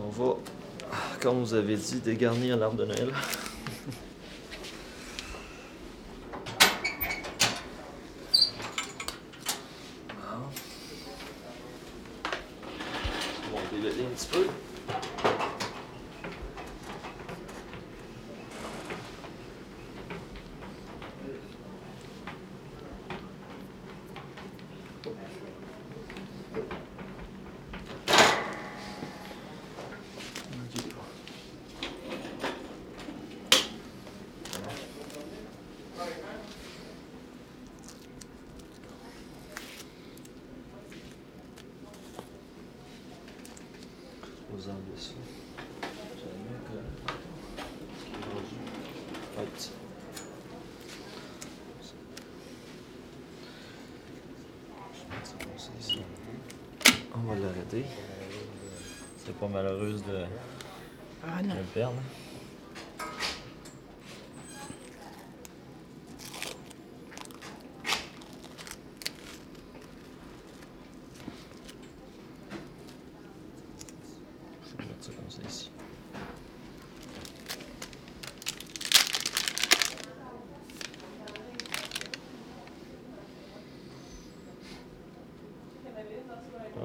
On va, comme vous avez dit, dégarnir l'arbre de Noël. On va délaiter un petit ça. Jamais que. Ce qui est rendu. Right. Je vais mettre ça comme ça ici. On va l'arrêter. C'est pas malheureuse de, Ah de le perdre. Comme ça ici.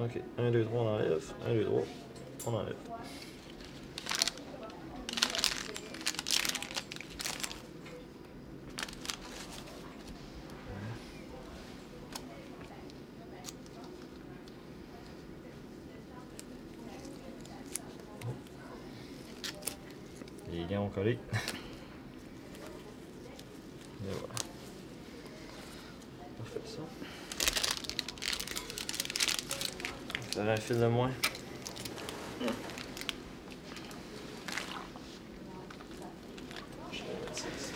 Ok, 1, 2, 3, on enlève. 1, 2, 3, on enlève. Les liens ont collé. Et voilà. On fait ça. Faire un fil de moins vais mettre ça ici.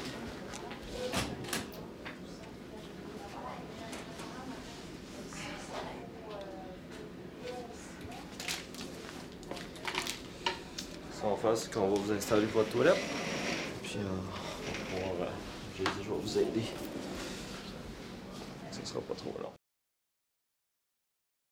Ce qu'on va faire, c'est qu'on va vous installer votre toilette. Puis, euh, on va pouvoir, euh, je vais vous aider. Ça sera pas trop long.